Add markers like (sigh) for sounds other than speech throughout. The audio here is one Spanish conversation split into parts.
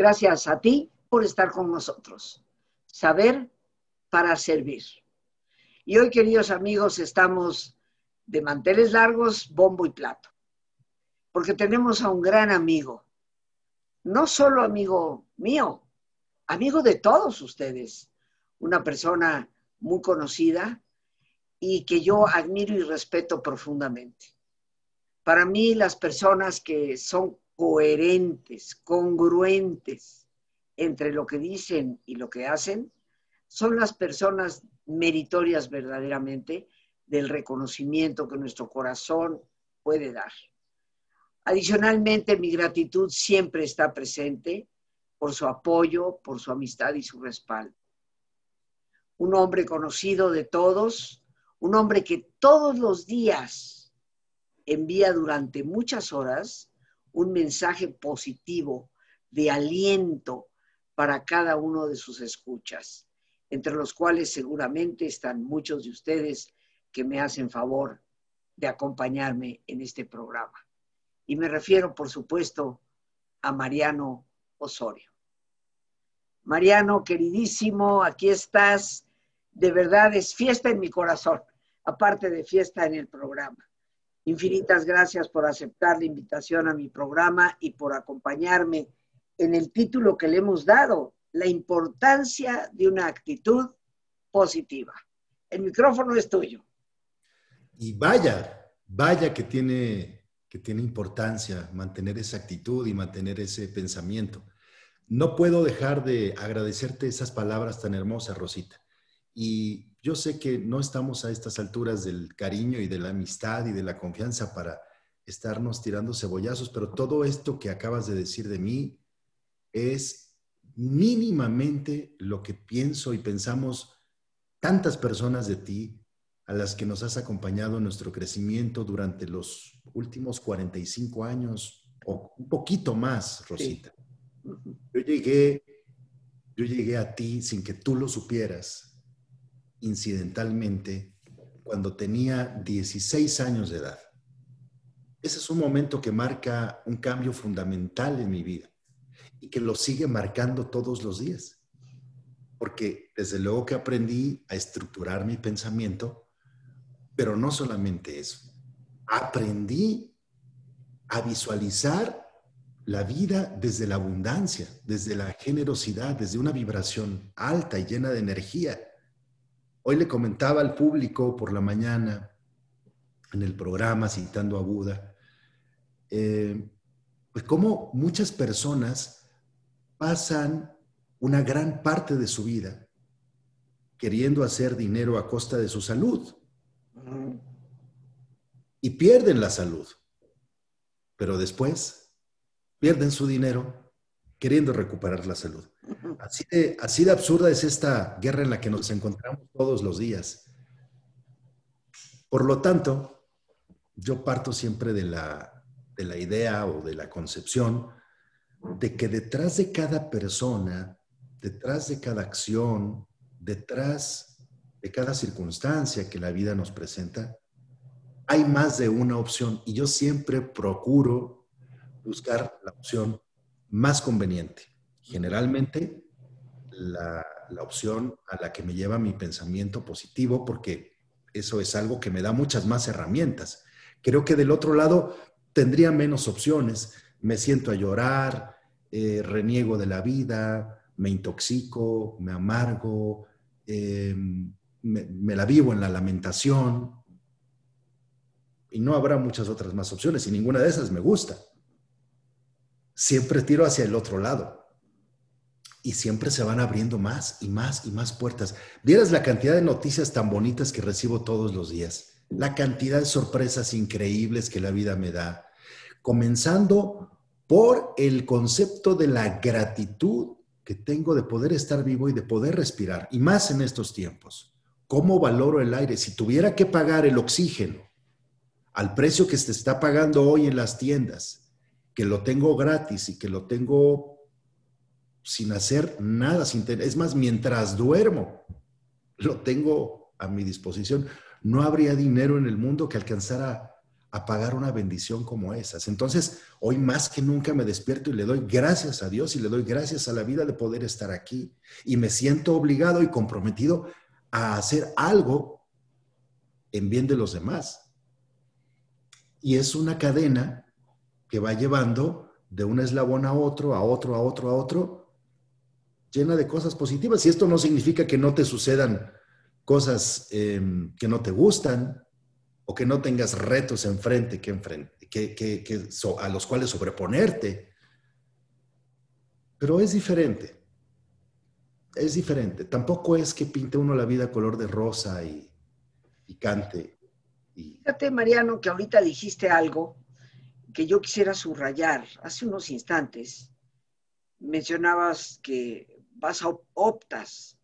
Gracias a ti por estar con nosotros. Saber para servir. Y hoy, queridos amigos, estamos de manteles largos, bombo y plato, porque tenemos a un gran amigo, no solo amigo mío, amigo de todos ustedes, una persona muy conocida y que yo admiro y respeto profundamente. Para mí las personas que son coherentes, congruentes entre lo que dicen y lo que hacen, son las personas meritorias verdaderamente del reconocimiento que nuestro corazón puede dar. Adicionalmente, mi gratitud siempre está presente por su apoyo, por su amistad y su respaldo. Un hombre conocido de todos, un hombre que todos los días envía durante muchas horas un mensaje positivo de aliento para cada uno de sus escuchas, entre los cuales seguramente están muchos de ustedes que me hacen favor de acompañarme en este programa. Y me refiero, por supuesto, a Mariano Osorio. Mariano, queridísimo, aquí estás. De verdad es fiesta en mi corazón, aparte de fiesta en el programa. Infinitas gracias por aceptar la invitación a mi programa y por acompañarme en el título que le hemos dado, la importancia de una actitud positiva. El micrófono es tuyo. Y vaya, vaya que tiene, que tiene importancia mantener esa actitud y mantener ese pensamiento. No puedo dejar de agradecerte esas palabras tan hermosas, Rosita. Y yo sé que no estamos a estas alturas del cariño y de la amistad y de la confianza para estarnos tirando cebollazos, pero todo esto que acabas de decir de mí es mínimamente lo que pienso y pensamos tantas personas de ti a las que nos has acompañado en nuestro crecimiento durante los últimos 45 años o un poquito más, Rosita. Yo llegué, yo llegué a ti sin que tú lo supieras, incidentalmente, cuando tenía 16 años de edad. Ese es un momento que marca un cambio fundamental en mi vida y que lo sigue marcando todos los días. Porque desde luego que aprendí a estructurar mi pensamiento pero no solamente eso, aprendí a visualizar la vida desde la abundancia, desde la generosidad, desde una vibración alta y llena de energía. Hoy le comentaba al público por la mañana en el programa citando a Buda, eh, pues cómo muchas personas pasan una gran parte de su vida queriendo hacer dinero a costa de su salud y pierden la salud, pero después pierden su dinero queriendo recuperar la salud. Así de, absurda es esta guerra en la que nos encontramos todos los días. Por lo tanto, yo parto siempre de la, de la idea o de la concepción de que detrás de cada persona, detrás de cada acción, detrás de cada circunstancia que la vida nos presenta, hay más de una opción y yo siempre procuro buscar la opción más conveniente. Generalmente la, opción a la que me lleva mi pensamiento positivo porque eso es algo que me da muchas más herramientas. Creo que del otro lado tendría menos opciones. Me siento a llorar, eh, reniego de la vida, me intoxico, me amargo, eh, me, la vivo en la lamentación y no habrá muchas otras más opciones y ninguna de esas me gusta. Siempre tiro hacia el otro lado y siempre se van abriendo más y más y más puertas. Vieras la cantidad de noticias tan bonitas que recibo todos los días, la cantidad de sorpresas increíbles que la vida me da, comenzando por el concepto de la gratitud que tengo de poder estar vivo y de poder respirar, y más en estos tiempos. ¿Cómo valoro el aire? Si tuviera que pagar el oxígeno al precio que se está pagando hoy en las tiendas, que lo tengo gratis y que lo tengo sin hacer nada, sin es más, mientras duermo, lo tengo a mi disposición. No habría dinero en el mundo que alcanzara a pagar una bendición como esas. Entonces, hoy más que nunca me despierto y le doy gracias a Dios y le doy gracias a la vida de poder estar aquí. Y me siento obligado y comprometido a hacer algo en bien de los demás. Y es una cadena que va llevando de un eslabón a otro, a otro, a otro, a otro, llena de cosas positivas. Y esto no significa que no te sucedan cosas em, que no te gustan, o que no tengas retos enfrente, que, enfrente, que, a los cuales sobreponerte. Pero es diferente. Es diferente. Tampoco es que pinte uno la vida color de rosa y, y cante. Y... Fíjate, Mariano, que ahorita dijiste algo que yo quisiera subrayar. Hace unos instantes mencionabas que vas a optas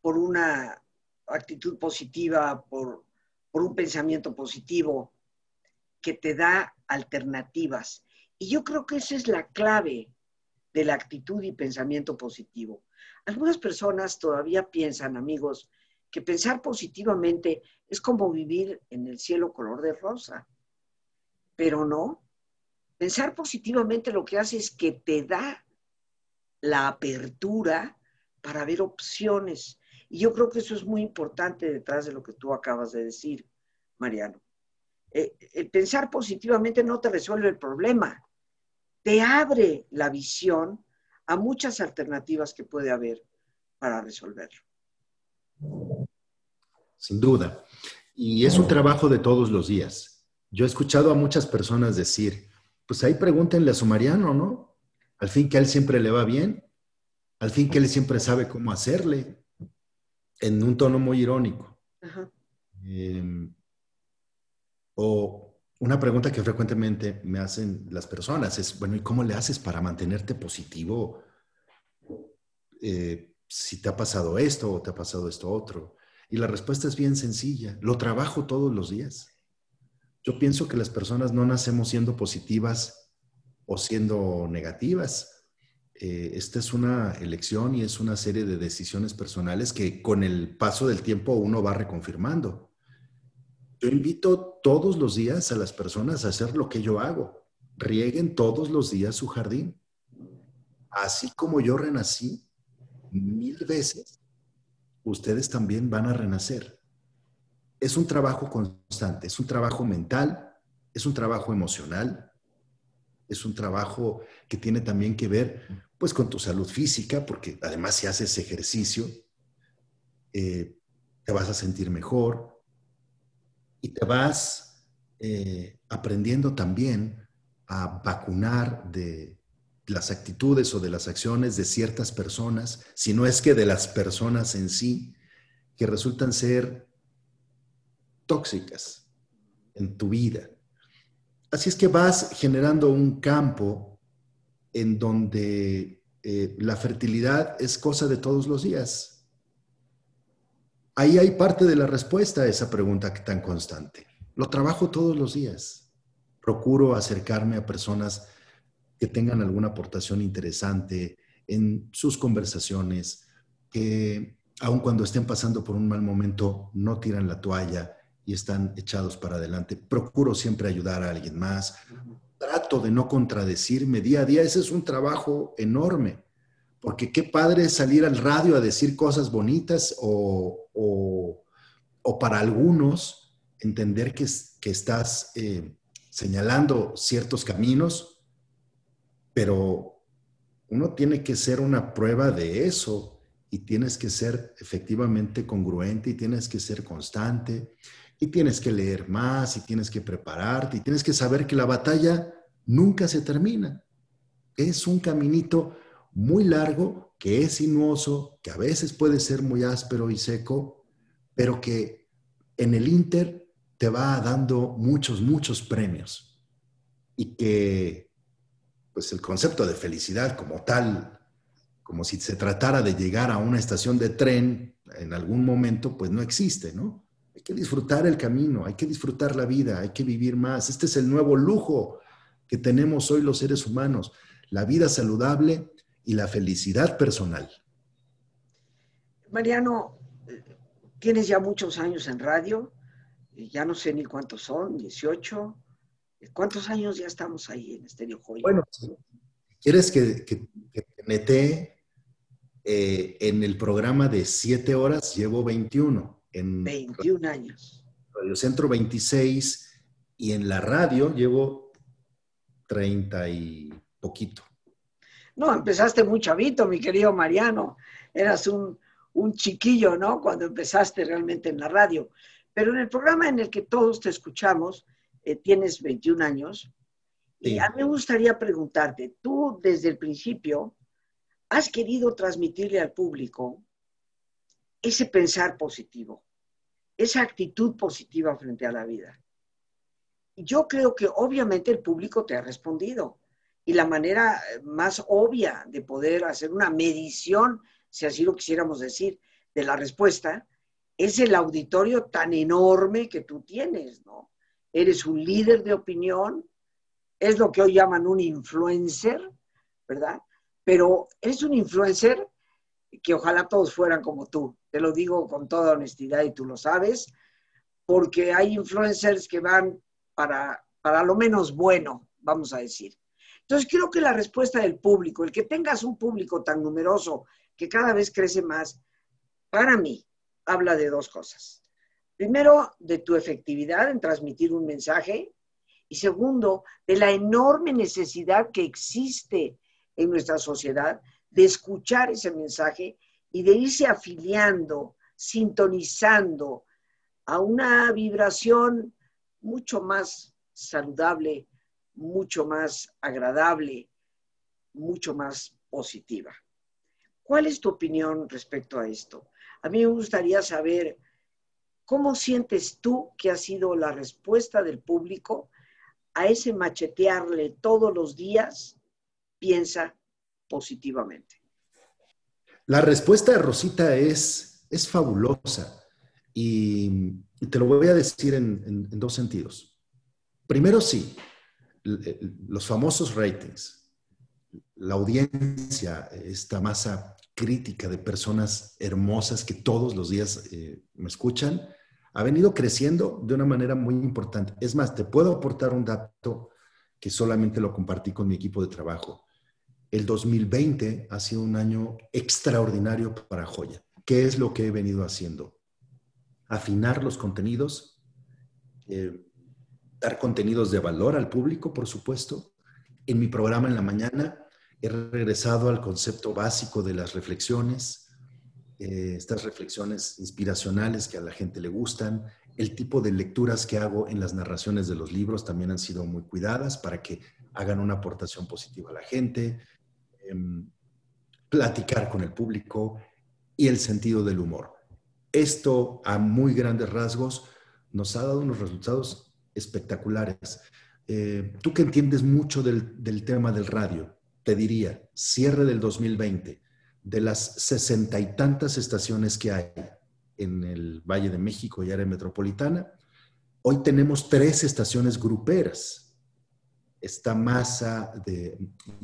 por una actitud positiva, por por un pensamiento positivo que te da alternativas. Y yo creo que esa es la clave de la actitud y pensamiento positivo. Algunas personas todavía piensan, amigos, que pensar positivamente es como vivir en el cielo color de rosa. Pero no. Pensar positivamente lo que hace es que te da la apertura para ver opciones, y yo creo que eso es muy importante detrás de lo que tú acabas de decir, Mariano. Eh, el pensar positivamente no te resuelve el problema, te abre la visión a muchas alternativas que puede haber para resolverlo. Sin duda. Y es un trabajo de todos los días. Yo he escuchado a muchas personas decir, pues ahí pregúntenle a su Mariano, ¿no? Al fin que a él siempre le va bien, al fin que él siempre sabe cómo hacerle en un tono muy irónico. Em, o una pregunta que frecuentemente me hacen las personas es, bueno, ¿y cómo le haces para mantenerte positivo eh, si te ha pasado esto o te ha pasado esto otro? Y la respuesta es bien sencilla, lo trabajo todos los días. Yo pienso que las personas no nacemos siendo positivas o siendo negativas. Eh, esta es una elección y es una serie de decisiones personales que con el paso del tiempo uno va reconfirmando. Yo invito todos los días a las personas a hacer lo que yo hago. Rieguen todos los días su jardín. Así como yo renací mil veces, ustedes también van a renacer. Es un trabajo constante, es un trabajo mental, es un trabajo emocional, es un trabajo que tiene también que ver pues con tu salud física, porque además si haces ejercicio, eh, te vas a sentir mejor y te vas eh, aprendiendo también a vacunar de las actitudes o de las acciones de ciertas personas, si no es que de las personas en sí, que resultan ser tóxicas en tu vida. Así es que vas generando un campo en donde eh, la fertilidad es cosa de todos los días. Ahí hay parte de la respuesta a esa pregunta tan constante. Lo trabajo todos los días. Procuro acercarme a personas que tengan alguna aportación interesante en sus conversaciones, que aun cuando estén pasando por un mal momento, no tiran la toalla y están echados para adelante. Procuro siempre ayudar a alguien más. Trato de no contradecirme día a día. Ese es un trabajo enorme, porque qué padre es salir al radio a decir cosas bonitas o, o, para algunos entender que, que estás eh, señalando ciertos caminos, pero uno tiene que ser una prueba de eso y tienes que ser efectivamente congruente y tienes que ser constante y tienes que leer más y tienes que prepararte y tienes que saber que la batalla nunca se termina. Es un caminito muy largo, que es sinuoso, que a veces puede ser muy áspero y seco, pero que en el Inter te va dando muchos, muchos premios. Y que, pues el concepto de felicidad como tal, como si se tratara de llegar a una estación de tren en algún momento, pues no existe, ¿no? Hay que disfrutar el camino, hay que disfrutar la vida, hay que vivir más. Este es el nuevo lujo que tenemos hoy los seres humanos, la vida saludable y la felicidad personal. Mariano, tienes ya muchos años en radio, ya no sé ni cuántos son, 18, ¿Cuántos años ya estamos ahí en Estéreo Joya? Bueno, ¿quieres que, que, que eh, en el programa de siete horas? Llevo 21. En 21 años. Radio Centro 26 y en la radio llevo 30 y poquito. No, empezaste muy chavito, mi querido Mariano. Eras un, chiquillo, ¿no? Cuando empezaste realmente en la radio. Pero en el programa en el que todos te escuchamos, eh, tienes 21 años. Y a mí me gustaría preguntarte, tú desde el principio has querido transmitirle al público ese pensar positivo, esa actitud positiva frente a la vida. Yo creo que obviamente el público te ha respondido y la manera eh, más obvia de poder hacer una medición, si así lo quisiéramos decir, de la respuesta, es el auditorio tan enorme que tú tienes, ¿no? Eres un líder de opinión, es lo que hoy llaman un influencer, ¿verdad? Pero es un influencer que ojalá todos fueran como tú, te lo digo con toda honestidad y tú lo sabes, porque hay influencers que van para, para lo menos bueno, vamos a decir. Entonces, creo que la respuesta del público, el que tengas un público tan numeroso que cada vez crece más, para mí, habla de dos cosas. Primero, de tu efectividad en transmitir un mensaje y segundo, de la enorme necesidad que existe en nuestra sociedad de escuchar ese mensaje y de irse afiliando, sintonizando a una vibración mucho más saludable, mucho más agradable, mucho más positiva. ¿Cuál es tu opinión respecto a esto? A mí me gustaría saber cómo sientes tú que ha sido la respuesta del público a ese machetearle todos los días, piensa positivamente. La respuesta de Rosita es, es fabulosa y, te lo voy a decir en dos sentidos. Primero sí, los famosos ratings, la audiencia, esta masa crítica de personas hermosas que todos los días eh, me escuchan, ha venido creciendo de una manera muy importante. Es más, te puedo aportar un dato que solamente lo compartí con mi equipo de trabajo. El 2020 ha sido un año extraordinario para Joya. ¿Qué es lo que he venido haciendo? Afinar los contenidos, eh, dar contenidos de valor al público, por supuesto. En mi programa en la mañana he regresado al concepto básico de las reflexiones, eh, estas reflexiones inspiracionales que a la gente le gustan. El tipo de lecturas que hago en las narraciones de los libros también han sido muy cuidadas para que hagan una aportación positiva a la gente. Em, platicar con el público y el sentido del humor. Esto a muy grandes rasgos nos ha dado unos resultados espectaculares. Eh, tú que entiendes mucho del, del, tema del radio, te diría, cierre del 2020, de las sesenta y tantas estaciones que hay en el Valle de México y área metropolitana, hoy tenemos tres estaciones gruperas. Esta masa de,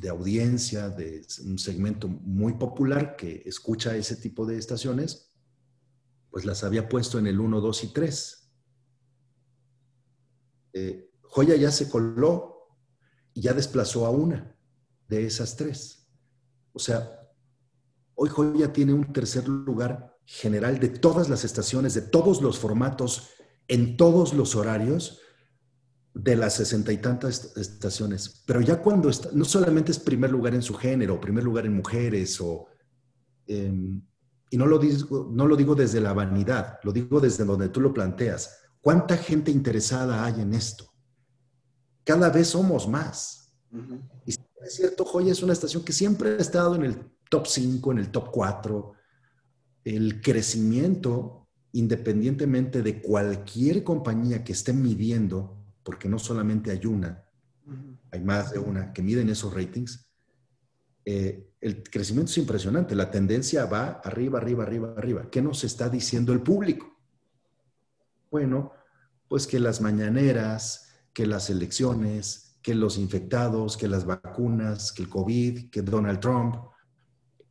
audiencia, de un segmento muy popular que escucha ese tipo de estaciones, pues las había puesto en el 1, 2 y 3 eh, Joya ya se coló y ya desplazó a una de esas tres. O sea, hoy Joya tiene un tercer lugar general de todas las estaciones, de todos los formatos, en todos los horarios de las sesenta y tantas estaciones. Pero ya cuando está, no solamente es primer lugar en su género, primer lugar en mujeres, o, em, y no lo, digo, no lo digo desde la vanidad, lo digo desde donde tú lo planteas ¿Cuánta gente interesada hay en esto? Cada vez somos más. Y es cierto, Joya es una estación que siempre ha estado en el top 5, en el top 4. El crecimiento, independientemente de cualquier compañía que esté midiendo, porque no solamente hay una, hay más de una que miden esos ratings, eh, el crecimiento es impresionante. La tendencia va arriba, arriba, arriba, arriba. ¿Qué nos está diciendo el público? Bueno, pues que las mañaneras, que las elecciones, que los infectados, que las vacunas, que el COVID, que Donald Trump,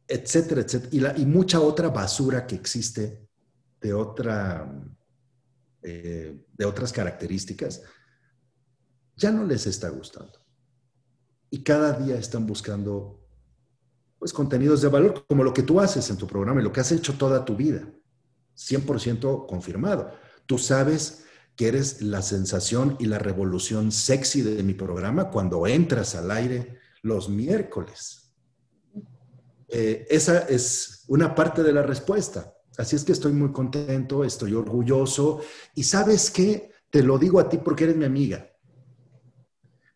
etcétera, etcétera, y, mucha otra basura que existe de, otra, eh, de otras características, ya no les está gustando. Y cada día están buscando pues contenidos de valor como lo que tú haces en tu programa y lo que has hecho toda tu vida. 100% confirmado. Tú sabes que eres la sensación y la revolución sexy de mi programa cuando entras al aire los miércoles. Eh, esa es una parte de la respuesta. Así es que estoy muy contento, estoy orgulloso y sabes qué, te lo digo a ti porque eres mi amiga.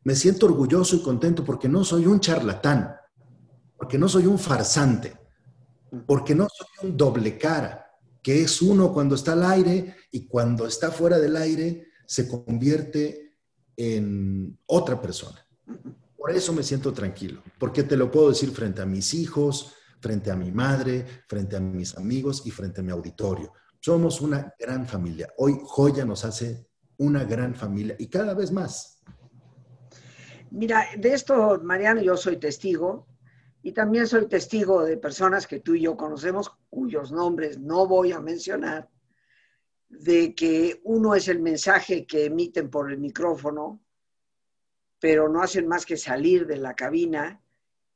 Me siento orgulloso y contento porque no soy un charlatán, porque no soy un farsante, porque no soy un doble cara, que es uno cuando está al aire y cuando está fuera del aire se convierte en otra persona. Por eso me siento tranquilo, porque te lo puedo decir frente a mis hijos, frente a mi madre, frente a mis amigos y frente a mi auditorio. Somos una gran familia. Hoy Joya nos hace una gran familia y cada vez más. Mira, de esto, Mariano, yo soy testigo y también soy testigo de personas que tú y yo conocemos, cuyos nombres no voy a mencionar, de que uno es el mensaje que emiten por el micrófono, pero no hacen más que salir de la cabina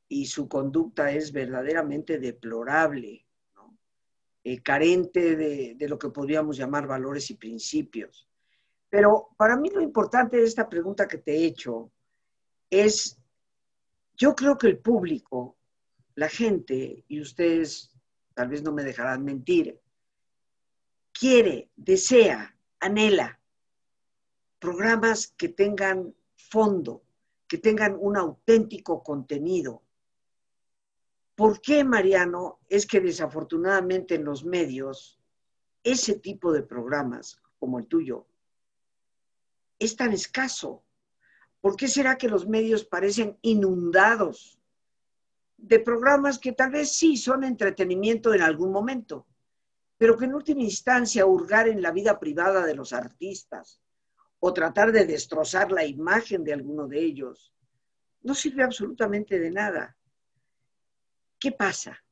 y su conducta es verdaderamente deplorable, eh, carente de, de lo que podríamos llamar valores y principios. Pero para mí lo importante de esta pregunta que te he hecho es, yo creo que el público, la gente, y ustedes tal vez no me dejarán mentir, quiere, desea, anhela programas que tengan fondo, que tengan un auténtico contenido, ¿Por qué, Mariano, es que desafortunadamente en los medios ese tipo de programas como el tuyo es tan escaso? ¿Por qué será que los medios parecen inundados de programas que tal vez sí son entretenimiento en algún momento, pero que en última instancia hurgar en la vida privada de los artistas o tratar de destrozar la imagen de alguno de ellos no sirve absolutamente de nada? ¿Qué pasa?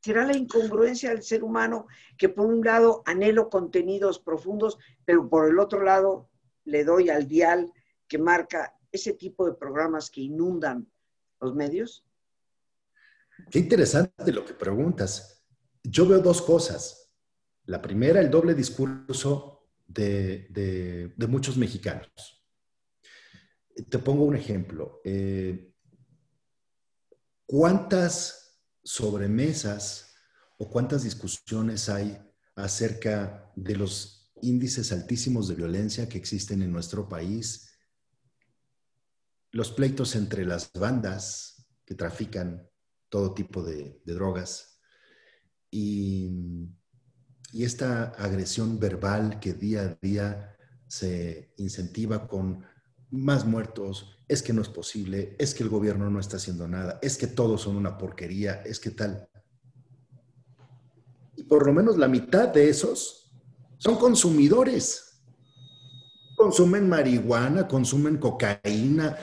¿Será la incongruencia del ser humano que por un lado anhelo contenidos profundos, pero por el otro lado le doy al dial que marca ese tipo de programas que inundan los medios? Qué interesante lo que preguntas. Yo veo dos cosas. La primera, el doble discurso de, muchos mexicanos. Te pongo un ejemplo. Eh, ¿Cuántas sobremesas o cuántas discusiones hay acerca de los índices altísimos de violencia que existen en nuestro país? Los pleitos entre las bandas que trafican todo tipo de, drogas y, y esta agresión verbal que día a día se incentiva con más muertos, es que no es posible, es que el gobierno no está haciendo nada, es que todos son una porquería, es que tal. Y por lo menos la mitad de esos son consumidores. Consumen marihuana, consumen cocaína.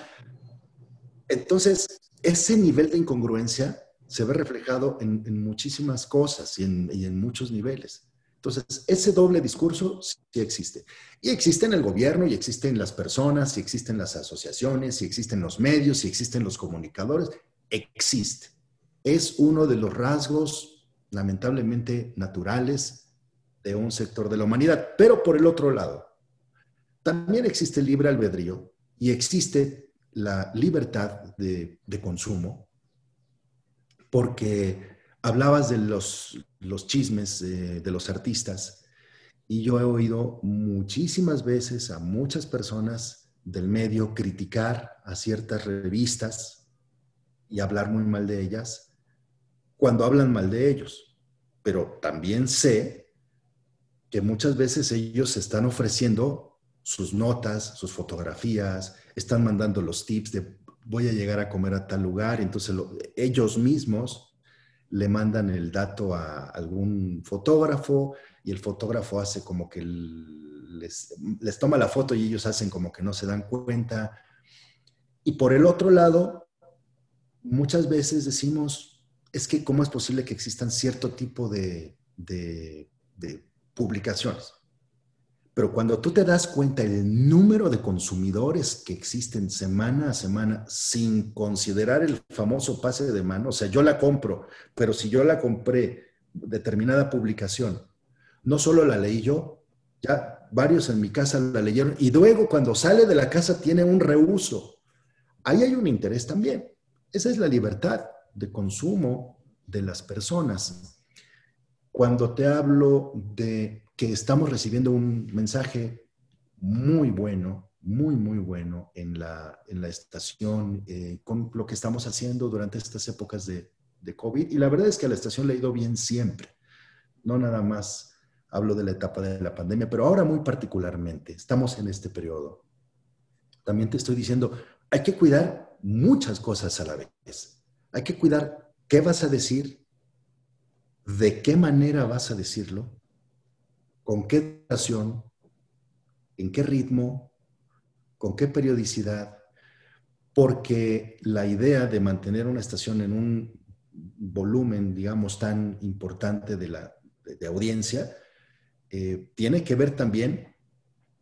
Entonces, ese nivel de incongruencia se ve reflejado en, muchísimas cosas y en muchos niveles. Entonces, ese doble discurso sí existe. Y existe en el gobierno, y existe en las personas, y existen las asociaciones, y existen los medios, y existen los comunicadores. Existe. Es uno de los rasgos lamentablemente naturales de un sector de la humanidad. Pero por el otro lado, también existe libre albedrío y existe la libertad de, consumo, porque hablabas de los, los chismes de los artistas y yo he oído muchísimas veces a muchas personas del medio criticar a ciertas revistas y hablar muy mal de ellas cuando hablan mal de ellos. Pero también sé que muchas veces ellos están ofreciendo sus notas, sus fotografías, están mandando los tips de voy a llegar a comer a tal lugar, entonces ellos mismos le mandan el dato a algún fotógrafo y el fotógrafo hace como que les, les, toma la foto y ellos hacen como que no se dan cuenta. Y por el otro lado, muchas veces decimos, es que cómo es posible que existan cierto tipo de, de, de publicaciones. Pero cuando tú te das cuenta el número de consumidores que existen semana a semana, sin considerar el famoso pase de mano, o sea, yo la compro, pero si yo la compré determinada publicación, no solo la leí yo, ya varios en mi casa la leyeron y luego cuando sale de la casa tiene un reuso. Ahí hay un interés también. Esa es la libertad de consumo de las personas. Cuando te hablo de estamos recibiendo un mensaje muy bueno, muy, muy bueno en la, en la estación eh, con lo que estamos haciendo durante estas épocas de, de COVID. Y la verdad es que a la estación le ha ido bien siempre. No nada más hablo de la etapa de la pandemia, pero ahora muy particularmente, estamos en este periodo. También te estoy diciendo, hay que cuidar muchas cosas a la vez. Hay que cuidar qué vas a decir, de qué manera vas a decirlo, con qué duración, en qué ritmo, con qué periodicidad, porque la idea de mantener una estación en un volumen, digamos, tan importante de, la, de, audiencia, eh, tiene que ver también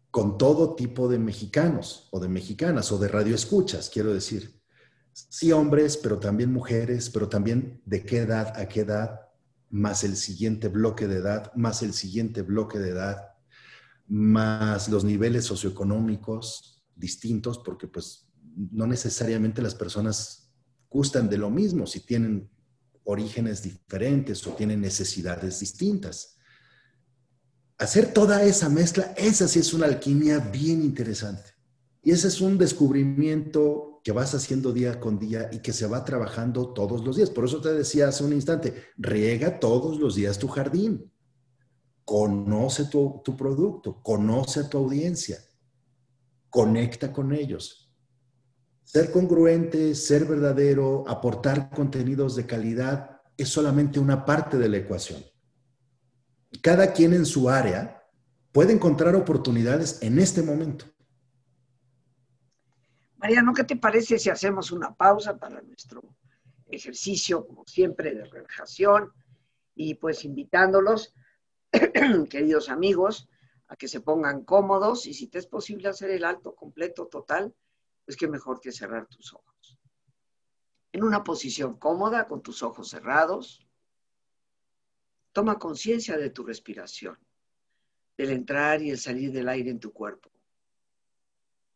con todo tipo de mexicanos o de mexicanas o de radioescuchas, quiero decir. Sí hombres, pero también mujeres, pero también de qué edad a qué edad, más el siguiente bloque de edad, más el siguiente bloque de edad, más los niveles socioeconómicos distintos, porque pues no necesariamente las personas gustan de lo mismo si tienen orígenes diferentes o tienen necesidades distintas. Hacer toda esa mezcla, esa sí es una alquimia bien interesante. Y ese es un descubrimiento que vas haciendo día con día y que se va trabajando todos los días. Por eso te decía hace un instante, riega todos los días tu jardín. Conoce tu, producto, conoce a tu audiencia, conecta con ellos. Ser congruente, ser verdadero, aportar contenidos de calidad es solamente una parte de la ecuación. Cada quien en su área puede encontrar oportunidades en este momento. Mariano, ¿qué te parece si hacemos una pausa para nuestro ejercicio, como siempre, de relajación? Y pues invitándolos, (clears throat) queridos amigos, a que se pongan cómodos y si te es posible hacer el alto completo, total, pues qué mejor que cerrar tus ojos. En una posición cómoda, con tus ojos cerrados, toma conciencia de tu respiración, del entrar y el salir del aire en tu cuerpo.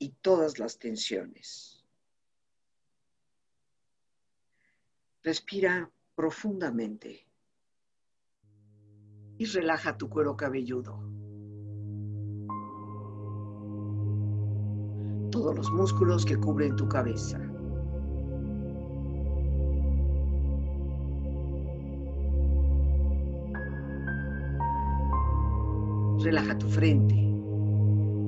y todas las tensiones. Respira profundamente y relaja tu cuero cabelludo. Todos los músculos que cubren tu cabeza. Relaja tu frente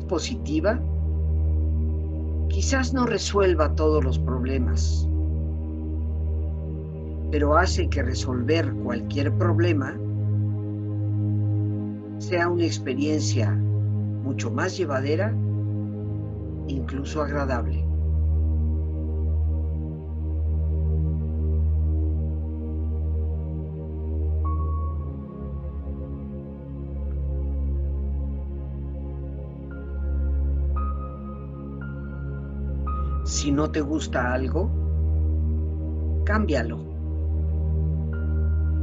Positiva quizás no resuelva todos los problemas, pero hace que resolver cualquier problema sea una experiencia mucho más llevadera, incluso agradable. Si no te gusta algo, cámbialo.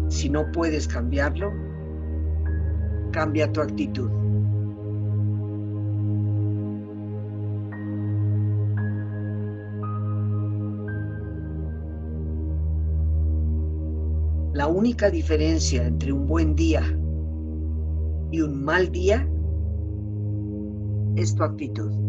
Si no puedes cambiarlo, cambia tu actitud. La única diferencia entre un buen día y un mal día es tu actitud.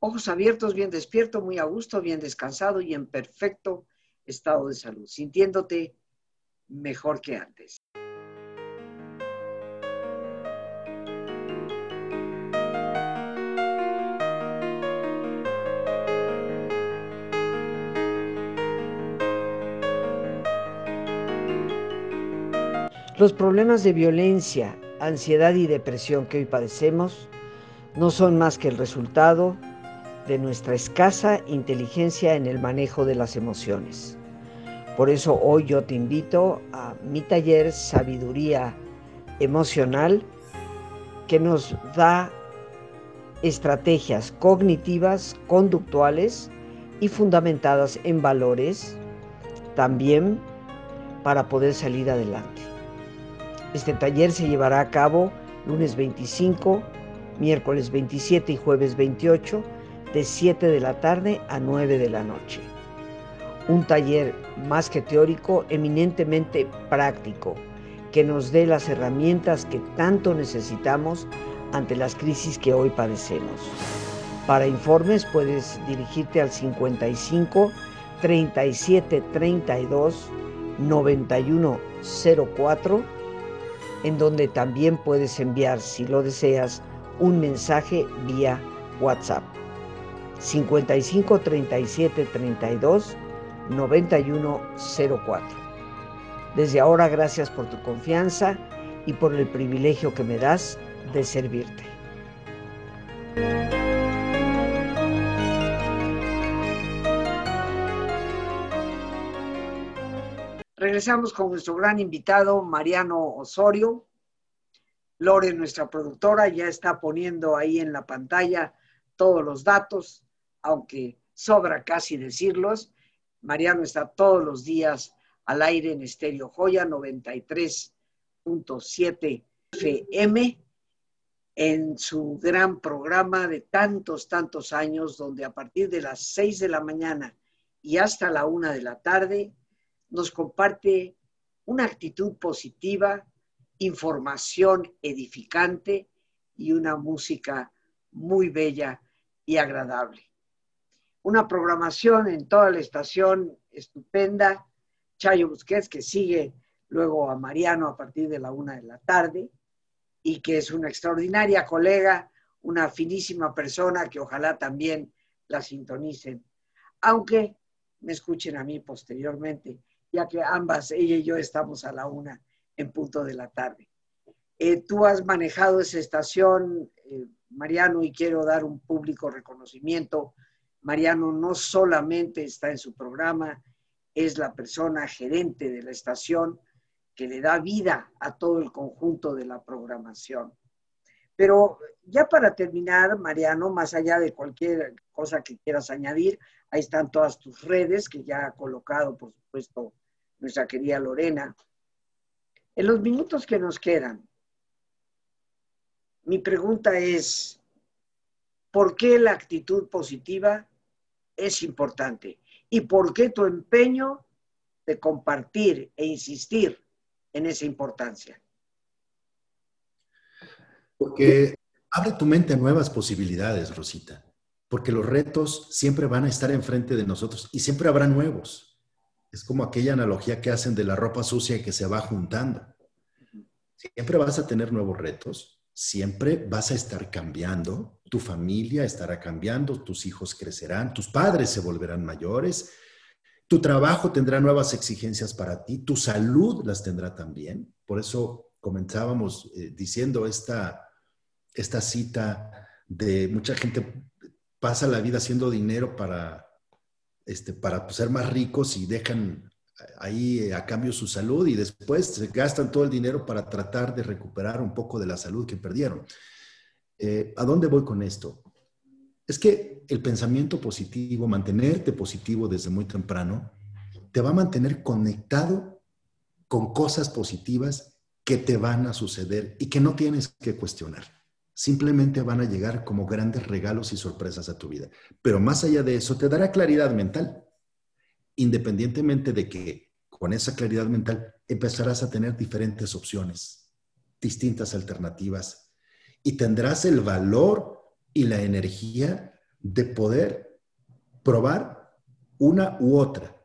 Ojos abiertos, bien despierto, muy a gusto, bien descansado y en perfecto estado de salud, sintiéndote mejor que antes. Los problemas de violencia, ansiedad y depresión que hoy padecemos no son más que el resultado de nuestra escasa inteligencia en el manejo de las emociones. Por eso hoy yo te invito a mi taller Sabiduría Emocional que nos da estrategias cognitivas, conductuales y fundamentadas en valores también para poder salir adelante. Este taller se llevará a cabo lunes 25, miércoles 27 y jueves 28 de 7 de la tarde a 9 de la noche. Un taller más que teórico, eminentemente práctico, que nos dé las herramientas que tanto necesitamos ante las crisis que hoy padecemos. Para informes puedes dirigirte al 55 37 32 91 04, en donde también puedes enviar, si lo deseas, un mensaje vía WhatsApp. 55 37 32 91 04. Desde ahora, gracias por tu confianza y por el privilegio que me das de servirte. Regresamos con nuestro gran invitado, Mariano Osorio. Lore, nuestra productora, ya está poniendo ahí en la pantalla todos los datos aunque sobra casi decirlos, Mariano está todos los días al aire en Estéreo Joya 93.7 FM en su gran programa de tantos, tantos años, donde a partir de las 6 de la mañana y hasta la una de la tarde nos comparte una actitud positiva, información edificante y una música muy bella y agradable una programación en toda la estación estupenda. Chayo Busquets, que sigue luego a Mariano a partir de la una de la tarde y que es una extraordinaria colega, una finísima persona que ojalá también la sintonicen, aunque me escuchen a mí posteriormente, ya que ambas, ella y yo, estamos a la una en punto de la tarde. Eh, tú has manejado esa estación, eh, Mariano, y quiero dar un público reconocimiento Mariano no solamente está en su programa, es la persona gerente de la estación que le da vida a todo el conjunto de la programación. Pero ya para terminar, Mariano, más allá de cualquier cosa que quieras añadir, ahí están todas tus redes que ya ha colocado, por supuesto, nuestra querida Lorena. En los minutos que nos quedan, mi pregunta es, ¿por qué la actitud positiva es importante y por qué tu empeño de compartir e insistir en esa importancia. Porque abre tu mente a nuevas posibilidades, Rosita, porque los retos siempre van a estar enfrente de nosotros y siempre habrá nuevos. Es como aquella analogía que hacen de la ropa sucia que se va juntando. Siempre vas a tener nuevos retos, siempre vas a estar cambiando, tu familia estará cambiando, tus hijos crecerán, tus padres se volverán mayores, tu trabajo tendrá nuevas exigencias para ti, tu salud las tendrá también. Por eso comenzábamos eh, diciendo esta, esta cita de mucha gente pasa la vida haciendo dinero para, este, para ser más ricos y dejan ahí eh, a cambio su salud y después se gastan todo el dinero para tratar de recuperar un poco de la salud que perdieron. Eh, ¿A dónde voy con esto? Es que el pensamiento positivo, mantenerte positivo desde muy temprano, te va a mantener conectado con cosas positivas que te van a suceder y que no tienes que cuestionar. simplemente van a llegar como grandes regalos y sorpresas a tu vida. Pero más allá de eso, te dará claridad mental, independientemente de que con esa claridad mental empezarás a tener diferentes opciones, distintas alternativas, y tendrás el valor y la energía de poder probar una u otra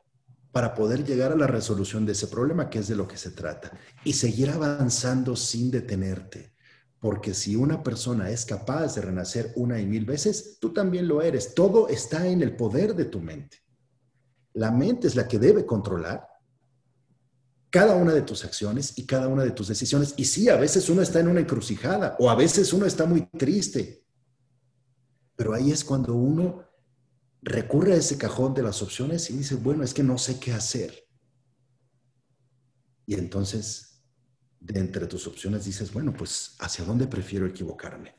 para poder llegar a la resolución de ese problema, que es de lo que se trata, y seguir avanzando sin detenerte porque si una persona es capaz de renacer una y mil veces, tú también lo eres. Todo está en el poder de tu mente. La mente es la que debe controlar cada una de tus acciones y cada una de tus decisiones. Y sí, a veces uno está en una encrucijada o a veces uno está muy triste. Pero ahí es cuando uno recurre a ese cajón de las opciones y dice, bueno, es que no sé qué hacer. Y entonces de entre tus opciones dices, bueno, pues hacia dónde prefiero equivocarme.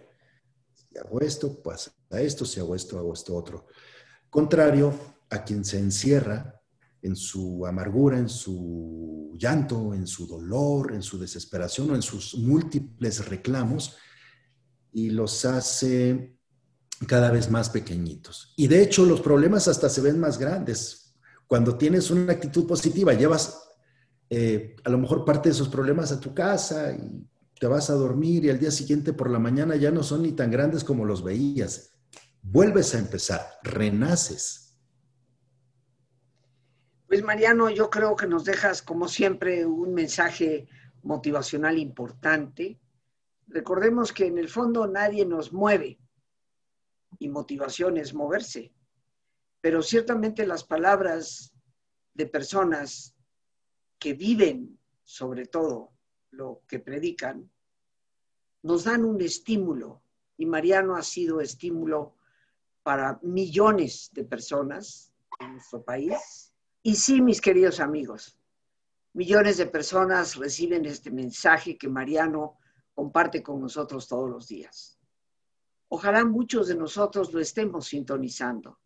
Si hago esto, pasa esto, si hago esto, hago esto otro. Contrario a quien se encierra en su amargura, en su llanto, en su dolor, en su desesperación o en sus múltiples reclamos y los hace cada vez más pequeñitos. Y de hecho los problemas hasta se ven más grandes. Cuando tienes una actitud positiva, llevas eh, a lo mejor parte de esos problemas a tu casa y te vas a dormir y al día siguiente por la mañana ya no son ni tan grandes como los veías. Vuelves a empezar, renaces. Pues Mariano, yo creo que nos dejas como siempre un mensaje motivacional importante. Recordemos que en el fondo nadie nos mueve y motivación es moverse, pero ciertamente las palabras de personas que viven sobre todo lo que predican, nos dan un estímulo. Y Mariano ha sido estímulo para millones de personas en nuestro país. Y sí, mis queridos amigos, millones de personas reciben este mensaje que Mariano comparte con nosotros todos los días. Ojalá muchos de nosotros lo estemos sintonizando.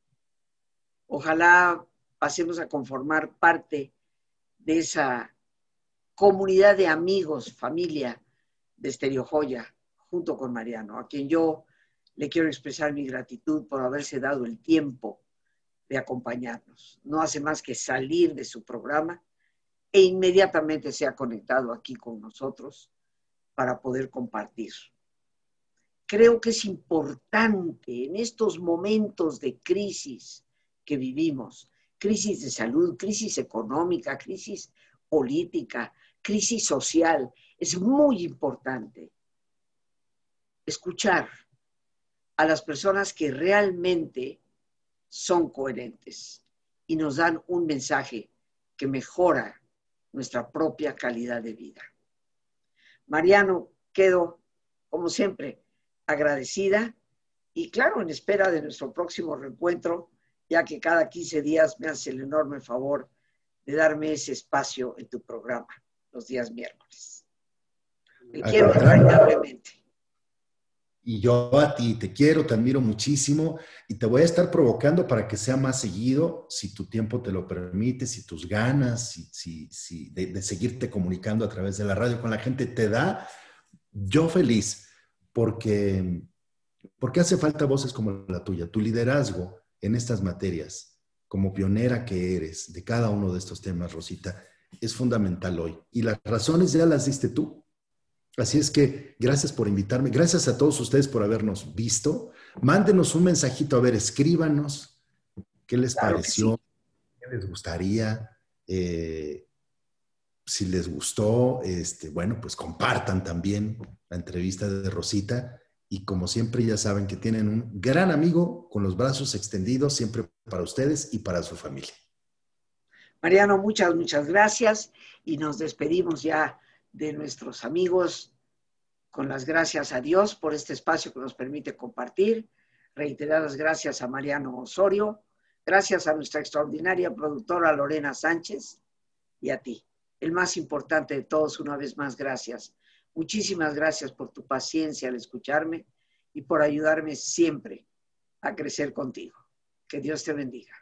Ojalá pasemos a conformar parte de esa comunidad de amigos, familia de Estereo Joya, junto con Mariano, a quien yo le quiero expresar mi gratitud por haberse dado el tiempo de acompañarnos. No hace más que salir de su programa e inmediatamente se ha conectado aquí con nosotros para poder compartir. Creo que es importante en estos momentos de crisis que vivimos, crisis de salud, crisis económica, crisis política, crisis social. Es muy importante escuchar a las personas que realmente son coherentes y nos dan un mensaje que mejora nuestra propia calidad de vida. Mariano, quedo, como siempre, agradecida y claro, en espera de nuestro próximo reencuentro ya que cada 15 días me hace el enorme favor de darme ese espacio en tu programa los días miércoles. Te quiero entrañablemente. Y yo a ti te quiero, te admiro muchísimo y te voy a estar provocando para que sea más seguido, si tu tiempo te lo permite, si tus ganas, si, si, de, de seguirte comunicando a través de la radio con la gente te da. Yo feliz, porque, porque hace falta voces como la tuya. Tu liderazgo en estas materias, como pionera que eres de cada uno de estos temas, Rosita, es fundamental hoy. Y las razones ya las diste tú. Así es que gracias por invitarme. Gracias a todos ustedes por habernos visto. Mándenos un mensajito, a ver, escríbanos qué les pareció, qué les gustaría. Eh, si les gustó, este, bueno, pues compartan también la entrevista de Rosita y como siempre ya saben que tienen un gran amigo con los brazos extendidos siempre para ustedes y para su familia. Mariano, muchas, muchas gracias y nos despedimos ya de nuestros amigos con las gracias a Dios por este espacio que nos permite compartir. Reiteradas gracias a Mariano Osorio, gracias a nuestra extraordinaria productora Lorena Sánchez y a ti. El más importante de todos, una vez más, gracias Muchísimas gracias por tu paciencia al escucharme y por ayudarme siempre a crecer contigo. Que Dios te bendiga.